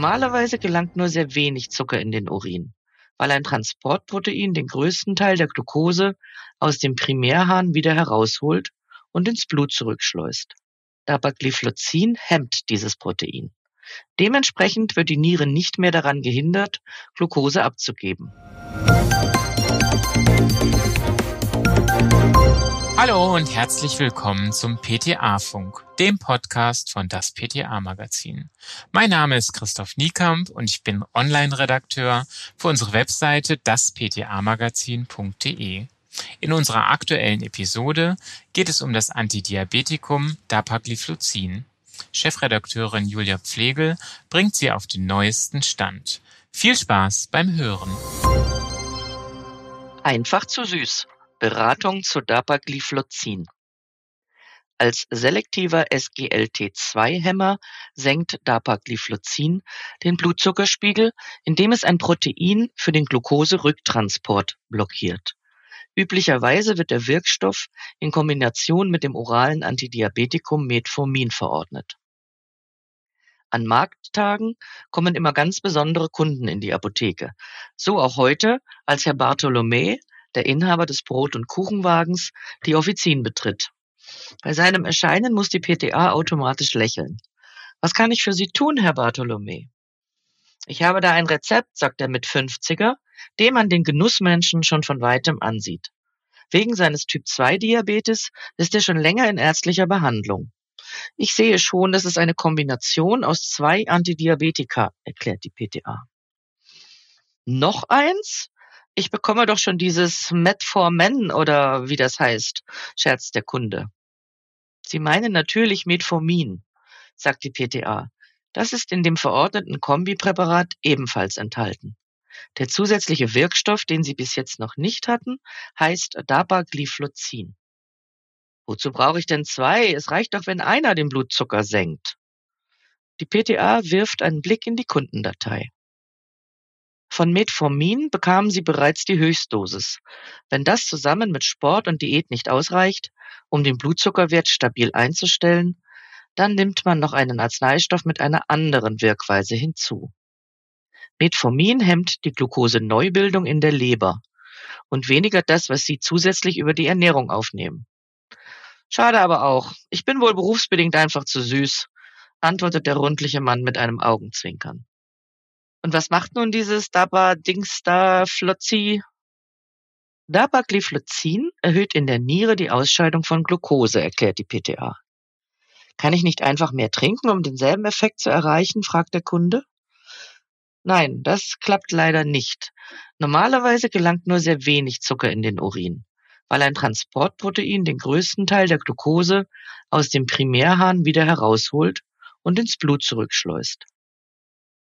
Normalerweise gelangt nur sehr wenig Zucker in den Urin, weil ein Transportprotein den größten Teil der Glucose aus dem Primärhahn wieder herausholt und ins Blut zurückschleust. Dapagliflozin hemmt dieses Protein. Dementsprechend wird die Niere nicht mehr daran gehindert, Glucose abzugeben. Hallo und herzlich willkommen zum PTA-Funk, dem Podcast von das PTA-Magazin. Mein Name ist Christoph Niekamp und ich bin Online-Redakteur für unsere Webseite daspta-magazin.de. In unserer aktuellen Episode geht es um das Antidiabetikum Dapagliflozin. Chefredakteurin Julia Pflegel bringt sie auf den neuesten Stand. Viel Spaß beim Hören. Einfach zu süß. Beratung zu Dapagliflozin. Als selektiver SGLT2-Hämmer senkt Dapagliflozin den Blutzuckerspiegel, indem es ein Protein für den Glukoserücktransport blockiert. Üblicherweise wird der Wirkstoff in Kombination mit dem oralen Antidiabetikum Metformin verordnet. An Markttagen kommen immer ganz besondere Kunden in die Apotheke. So auch heute, als Herr Bartholomä der Inhaber des Brot- und Kuchenwagens, die Offizien betritt. Bei seinem Erscheinen muss die PTA automatisch lächeln. Was kann ich für Sie tun, Herr Bartholomä? Ich habe da ein Rezept, sagt der mit 50er, dem man den Genussmenschen schon von weitem ansieht. Wegen seines Typ-2-Diabetes ist er schon länger in ärztlicher Behandlung. Ich sehe schon, das ist eine Kombination aus zwei Antidiabetika, erklärt die PTA. Noch eins? Ich bekomme doch schon dieses Metformin oder wie das heißt, scherzt der Kunde. Sie meinen natürlich Metformin, sagt die PTA. Das ist in dem verordneten Kombipräparat ebenfalls enthalten. Der zusätzliche Wirkstoff, den Sie bis jetzt noch nicht hatten, heißt Dapagliflozin. Wozu brauche ich denn zwei? Es reicht doch, wenn einer den Blutzucker senkt. Die PTA wirft einen Blick in die Kundendatei. Von Metformin bekamen sie bereits die Höchstdosis. Wenn das zusammen mit Sport und Diät nicht ausreicht, um den Blutzuckerwert stabil einzustellen, dann nimmt man noch einen Arzneistoff mit einer anderen Wirkweise hinzu. Metformin hemmt die Glukoseneubildung in der Leber und weniger das, was sie zusätzlich über die Ernährung aufnehmen. Schade aber auch. Ich bin wohl berufsbedingt einfach zu süß, antwortet der rundliche Mann mit einem Augenzwinkern. Und was macht nun dieses Daba-Dings da Flotzi? Dapagliflozin erhöht in der Niere die Ausscheidung von Glucose, erklärt die PTA. Kann ich nicht einfach mehr trinken, um denselben Effekt zu erreichen? fragt der Kunde. Nein, das klappt leider nicht. Normalerweise gelangt nur sehr wenig Zucker in den Urin, weil ein Transportprotein den größten Teil der Glucose aus dem Primärhahn wieder herausholt und ins Blut zurückschleust.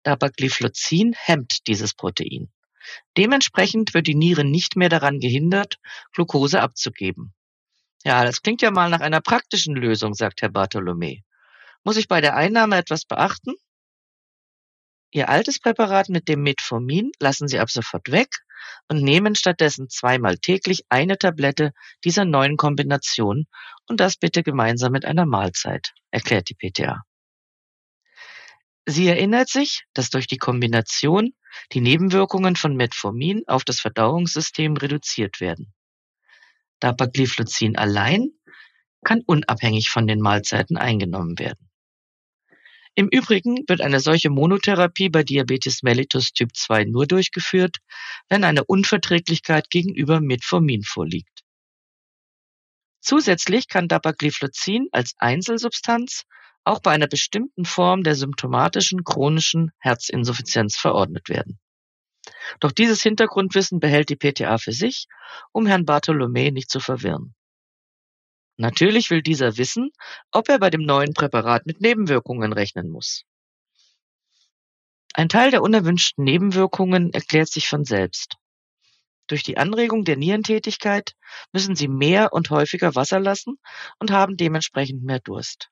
Dapagliflozin hemmt dieses Protein. Dementsprechend wird die Niere nicht mehr daran gehindert, Glucose abzugeben. Ja, das klingt ja mal nach einer praktischen Lösung, sagt Herr Bartholomä. Muss ich bei der Einnahme etwas beachten? Ihr altes Präparat mit dem Metformin lassen Sie ab sofort weg und nehmen stattdessen zweimal täglich eine Tablette dieser neuen Kombination und das bitte gemeinsam mit einer Mahlzeit, erklärt die PTA. Sie erinnert sich, dass durch die Kombination die Nebenwirkungen von Metformin auf das Verdauungssystem reduziert werden. Dapagliflozin allein kann unabhängig von den Mahlzeiten eingenommen werden. Im Übrigen wird eine solche Monotherapie bei Diabetes mellitus Typ 2 nur durchgeführt, wenn eine Unverträglichkeit gegenüber Metformin vorliegt. Zusätzlich kann Dapagliflozin als Einzelsubstanz auch bei einer bestimmten Form der symptomatischen chronischen Herzinsuffizienz verordnet werden. Doch dieses Hintergrundwissen behält die PTA für sich, um Herrn Bartholomä nicht zu verwirren. Natürlich will dieser wissen, ob er bei dem neuen Präparat mit Nebenwirkungen rechnen muss. Ein Teil der unerwünschten Nebenwirkungen erklärt sich von selbst. Durch die Anregung der Nierentätigkeit müssen sie mehr und häufiger Wasser lassen und haben dementsprechend mehr Durst.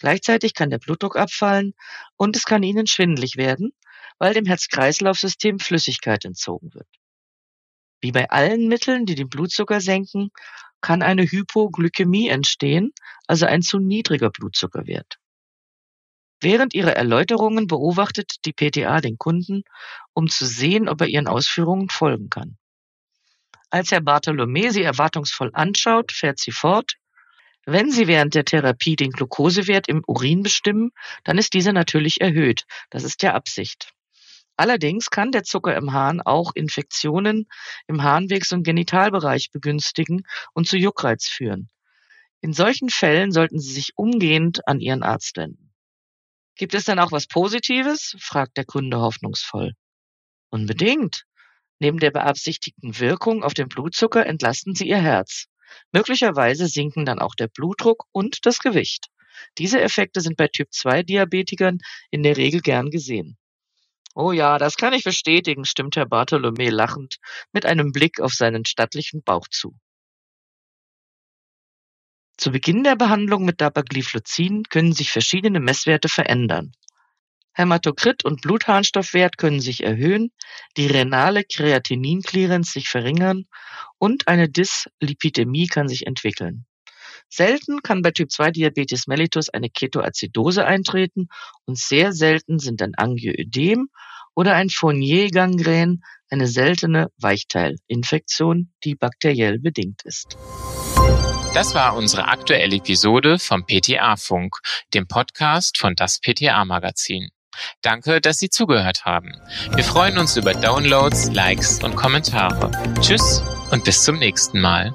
Gleichzeitig kann der Blutdruck abfallen und es kann ihnen schwindelig werden, weil dem Herz-Kreislauf-System Flüssigkeit entzogen wird. Wie bei allen Mitteln, die den Blutzucker senken, kann eine Hypoglykämie entstehen, also ein zu niedriger Blutzuckerwert. Während ihrer Erläuterungen beobachtet die PTA den Kunden, um zu sehen, ob er ihren Ausführungen folgen kann. Als Herr Bartholomä sie erwartungsvoll anschaut, fährt sie fort. Wenn Sie während der Therapie den Glukosewert im Urin bestimmen, dann ist dieser natürlich erhöht. Das ist ja Absicht. Allerdings kann der Zucker im Hahn auch Infektionen im Harnwegs- und Genitalbereich begünstigen und zu Juckreiz führen. In solchen Fällen sollten Sie sich umgehend an Ihren Arzt wenden. Gibt es denn auch was Positives? fragt der Kunde hoffnungsvoll. Unbedingt. Neben der beabsichtigten Wirkung auf den Blutzucker entlasten sie ihr Herz. Möglicherweise sinken dann auch der Blutdruck und das Gewicht. Diese Effekte sind bei Typ-2-Diabetikern in der Regel gern gesehen. Oh ja, das kann ich bestätigen, stimmt Herr Bartholomä lachend mit einem Blick auf seinen stattlichen Bauch zu. Zu Beginn der Behandlung mit Dapagliflozin können sich verschiedene Messwerte verändern. Hämatokrit und Blutharnstoffwert können sich erhöhen, die renale Kreatinin-Clearance sich verringern und eine Dyslipidämie kann sich entwickeln. Selten kann bei Typ-2-Diabetes mellitus eine Ketoazidose eintreten und sehr selten sind ein Angioödem oder ein Fournier-Gangrän eine seltene Weichteilinfektion, die bakteriell bedingt ist. Das war unsere aktuelle Episode vom PTA-Funk, dem Podcast von das PTA-Magazin. Danke, dass Sie zugehört haben. Wir freuen uns über Downloads, Likes und Kommentare. Tschüss und bis zum nächsten Mal.